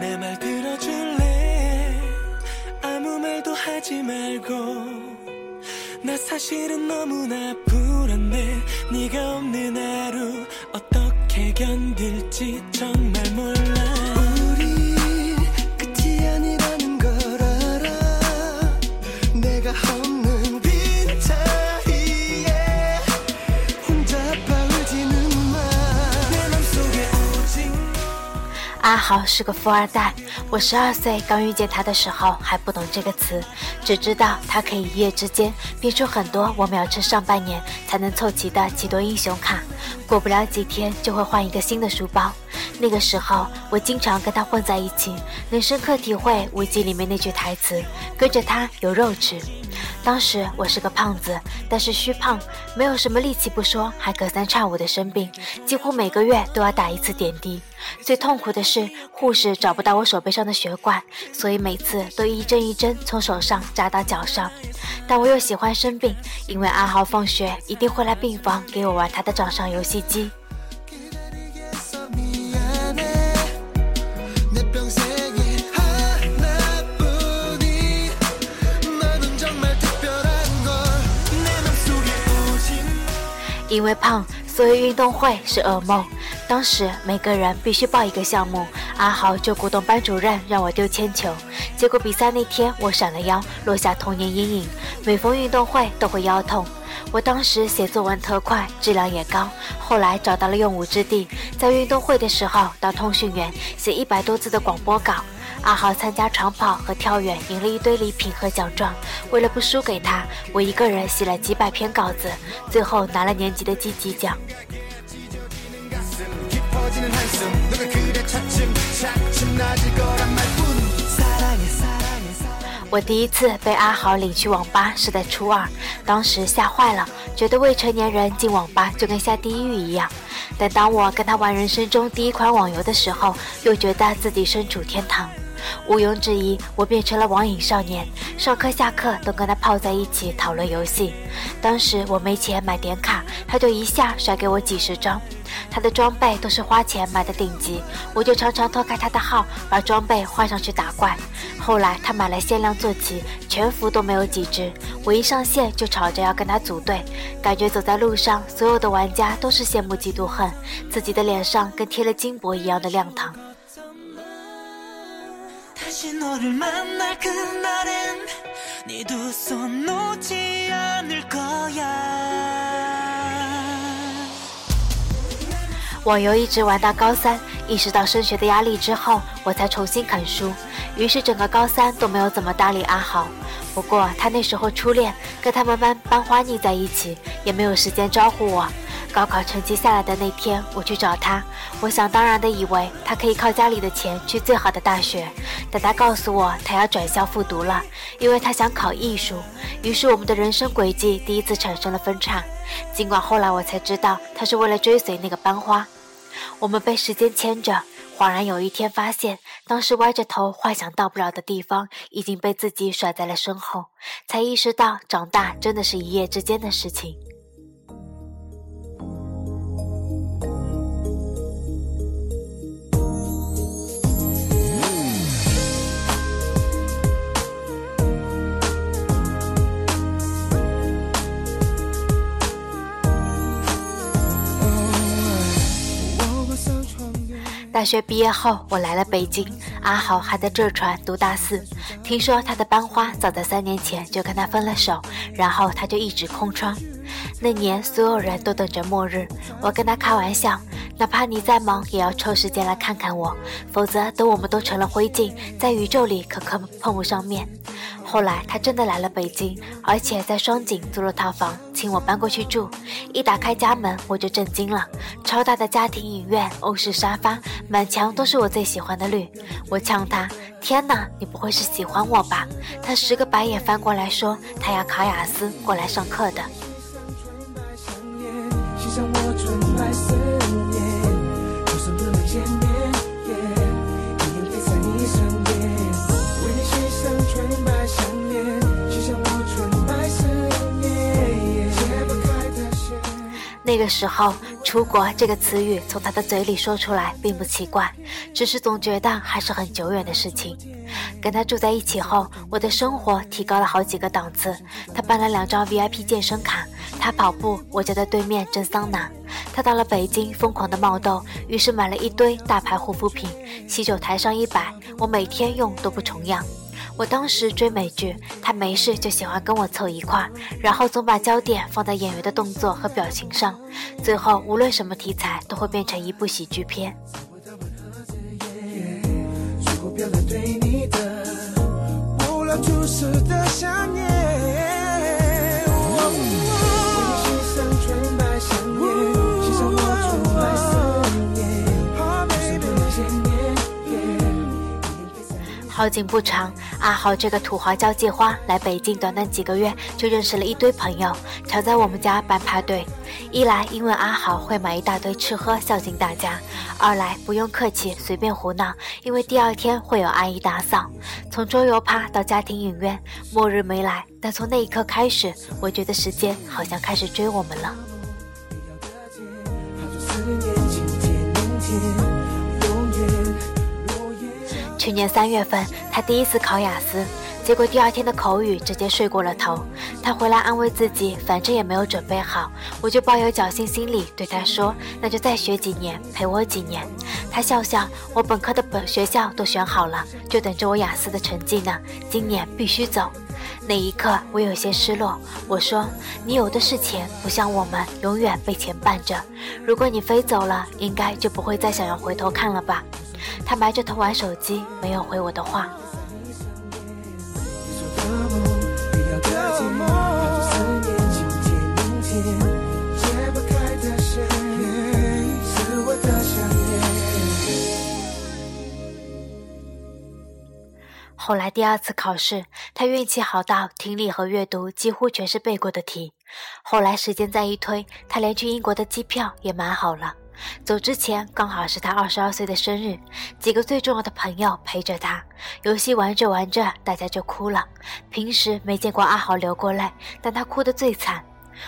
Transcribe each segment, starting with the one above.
내 말 들어줄래? 아무 말도 하지 말고. 나 사실은 너무나 불안해. 네가 없는 하루 어떻게 견딜지 정말 몰라 阿豪是个富二代，我十二岁刚遇见他的时候还不懂这个词，只知道他可以一夜之间变出很多我们要吃上半年才能凑齐的几多英雄卡，过不了几天就会换一个新的书包。那个时候我经常跟他混在一起，能深刻体会《危机》里面那句台词：“跟着他有肉吃。”当时我是个胖子，但是虚胖，没有什么力气不说，还隔三差五的生病，几乎每个月都要打一次点滴。最痛苦的是，护士找不到我手背上的血管，所以每次都一针一针从手上扎到脚上。但我又喜欢生病，因为阿豪放学一定会来病房给我玩他的掌上游戏机。因为胖，所以运动会是噩梦。当时每个人必须报一个项目，阿豪就鼓动班主任让我丢铅球。结果比赛那天我闪了腰，落下童年阴影。每逢运动会都会腰痛。我当时写作文特快，质量也高，后来找到了用武之地，在运动会的时候当通讯员，写一百多字的广播稿。阿豪参加长跑和跳远赢了一堆礼品和奖状。为了不输给他我一个人写了几百篇稿子最后拿了年级的积极奖。我第一次被阿豪领去网吧是在初二当时吓坏了觉得未成年人进网吧就跟下地狱一样。但当我跟他玩人生中第一款网游的时候又觉得自己身处天堂。毋庸置疑，我变成了网瘾少年，上课下课都跟他泡在一起讨论游戏。当时我没钱买点卡，他就一下甩给我几十张。他的装备都是花钱买的顶级，我就常常偷开他的号，把装备换上去打怪。后来他买了限量坐骑，全服都没有几只，我一上线就吵着要跟他组队，感觉走在路上，所有的玩家都是羡慕嫉妒恨，自己的脸上跟贴了金箔一样的亮堂。다시 너를 만날 그날엔 네 두 손 놓지 않을 거야 网游一直玩到高三，意识到升学的压力之后，我才重新啃书。于是整个高三都没有怎么搭理阿豪。不过他那时候初恋，跟他们班班花腻在一起，也没有时间招呼我。 高考成绩下来的那天，我去找他，我想当然的以为他可以靠家里的钱去最好的大学，但他告诉我他要转校复读了，因为他想考艺术。于是我们的人生轨迹第一次产生了分叉。尽管后来我才知道，他是为了追随那个班花。我们被时间牵着，恍然有一天发现，当时歪着头幻想到不了的地方，已经被自己甩在了身后，才意识到长大真的是一夜之间的事情。大学毕业后，我来了北京，阿豪还在浙传读大四。听说他的班花早在三年前就跟他分了手，然后他就一直空窗。那年所有人都等着末日，我跟他开玩笑，哪怕你再忙，也要抽时间来看看我，否则等我们都成了灰烬，在宇宙里可可碰不上面。后来他真的来了北京，而且在双井租了套房，请我搬过去住。一打开家门，我就震惊了，超大的家庭影院，欧式沙发，满墙都是我最喜欢的绿。我呛他：“天哪，你不会是喜欢我吧？”他十个白眼翻过来说：“他要考雅思，过来上课的。”这个时候，出国这个词语从他的嘴里说出来并不奇怪，只是总觉得还是很久远的事情。跟他住在一起后，我的生活提高了好几个档次。他办了两张 VIP 健身卡，他跑步，我就在对面蒸桑拿。他到了北京，疯狂的冒痘，于是买了一堆大牌护肤品，洗手台上一摆，我每天用都不重样。我当时追美剧，他没事就喜欢跟我凑一块，然后总把焦点放在演员的动作和表情上，最后无论什么题材都会变成一部喜剧片。好景不长，阿豪这个土豪交际花来北京，短短几个月就认识了一堆朋友，常在我们家办派对。一来因为阿豪会买一大堆吃喝孝敬大家，二来不用客气随便胡闹，因为第二天会有阿姨打扫。从桌游趴到家庭影院，末日没来，但从那一刻开始，我觉得时间好像开始追我们了。去年三月份，他第一次考雅思，结果第二天的口语直接睡过了头。他回来安慰自己，反正也没有准备好。我就抱有侥幸心理，对他说：“那就再学几年，陪我几年。”他笑笑：“我本科的本学校都选好了，就等着我雅思的成绩呢。今年必须走。”那一刻，我有些失落。我说：“你有的是钱，不像我们永远被钱绊着。如果你飞走了，应该就不会再想要回头看了吧？”他埋着头玩手机，没有回我的话。后来第二次考试，他运气好到听力和阅读几乎全是背过的题。后来时间再一推，他连去英国的机票也买好了。走之前刚好是他二十二岁的生日，几个最重要的朋友陪着他。游戏玩着玩着，大家就哭了。平时没见过阿豪流过泪，但他哭得最惨。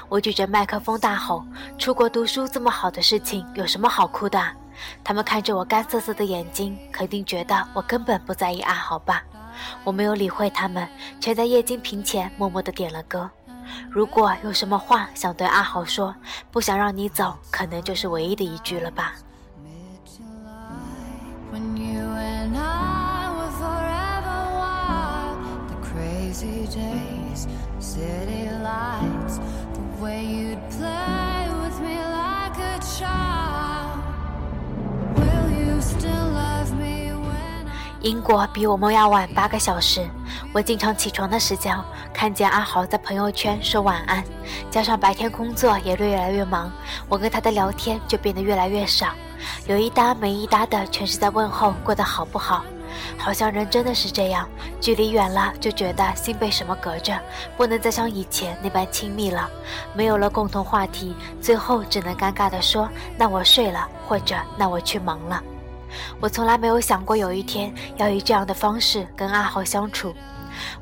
我举着麦克风大吼：“出国读书这么好的事情，有什么好哭的？”他们看着我干涩涩的眼睛，肯定觉得我根本不在意阿豪吧。我没有理会他们，却在液晶屏前默默地点了歌。如果有什么话想对阿豪说，不想让你走，可能就是唯一的一句了吧。英国比我们要晚八个小时，我经常起床的时间，看见阿豪在朋友圈说晚安，加上白天工作也越来越忙，我跟他的聊天就变得越来越少，有一搭没一搭的，全是在问候过得好不好。好像人真的是这样，距离远了就觉得心被什么隔着，不能再像以前那般亲密了，没有了共同话题，最后只能尴尬地说：“那我睡了，或者那我去忙了。”我从来没有想过有一天要以这样的方式跟阿豪相处。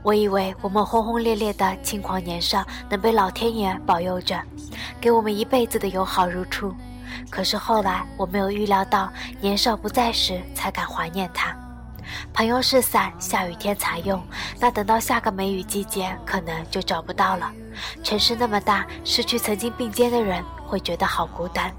我以为我们轰轰烈烈的轻狂年少能被老天爷保佑着，给我们一辈子的友好如初。可是后来我没有预料到，年少不在时才敢怀念他。朋友是伞，下雨天才用，那等到下个梅雨季节，可能就找不到了。城市那么大，失去曾经并肩的人，会觉得好孤单。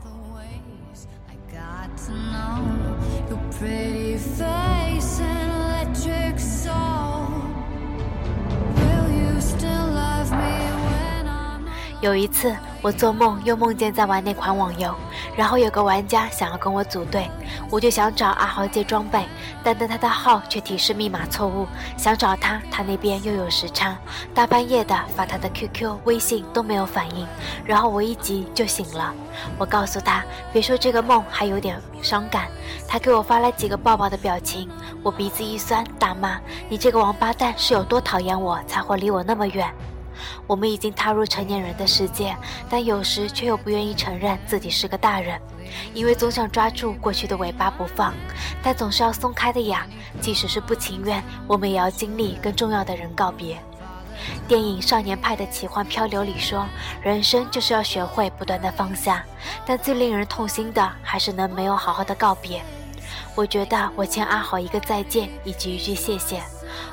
有一次，我做梦又梦见在玩那款网游，然后有个玩家想要跟我组队，我就想找阿豪借装备，但登他的号却提示密码错误，想找他，他那边又有时差，大半夜的发他的 QQ、微信都没有反应，然后我一急就醒了，我告诉他别说这个梦还有点伤感，他给我发来几个抱抱的表情，我鼻子一酸，大骂你这个王八蛋是有多讨厌我才会离我那么远。我们已经踏入成年人的世界，但有时却又不愿意承认自己是个大人，因为总想抓住过去的尾巴不放，但总是要松开的呀。即使是不情愿，我们也要经历跟重要的人告别。电影《少年派的奇幻漂流》里说，人生就是要学会不断的放下，但最令人痛心的还是能没有好好的告别。我觉得我欠阿豪一个再见以及一句谢谢。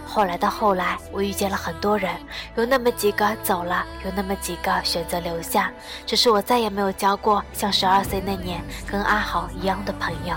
后来的后来，我遇见了很多人，有那么几个走了，有那么几个选择留下，只是我再也没有交过像十二岁那年跟阿豪一样的朋友。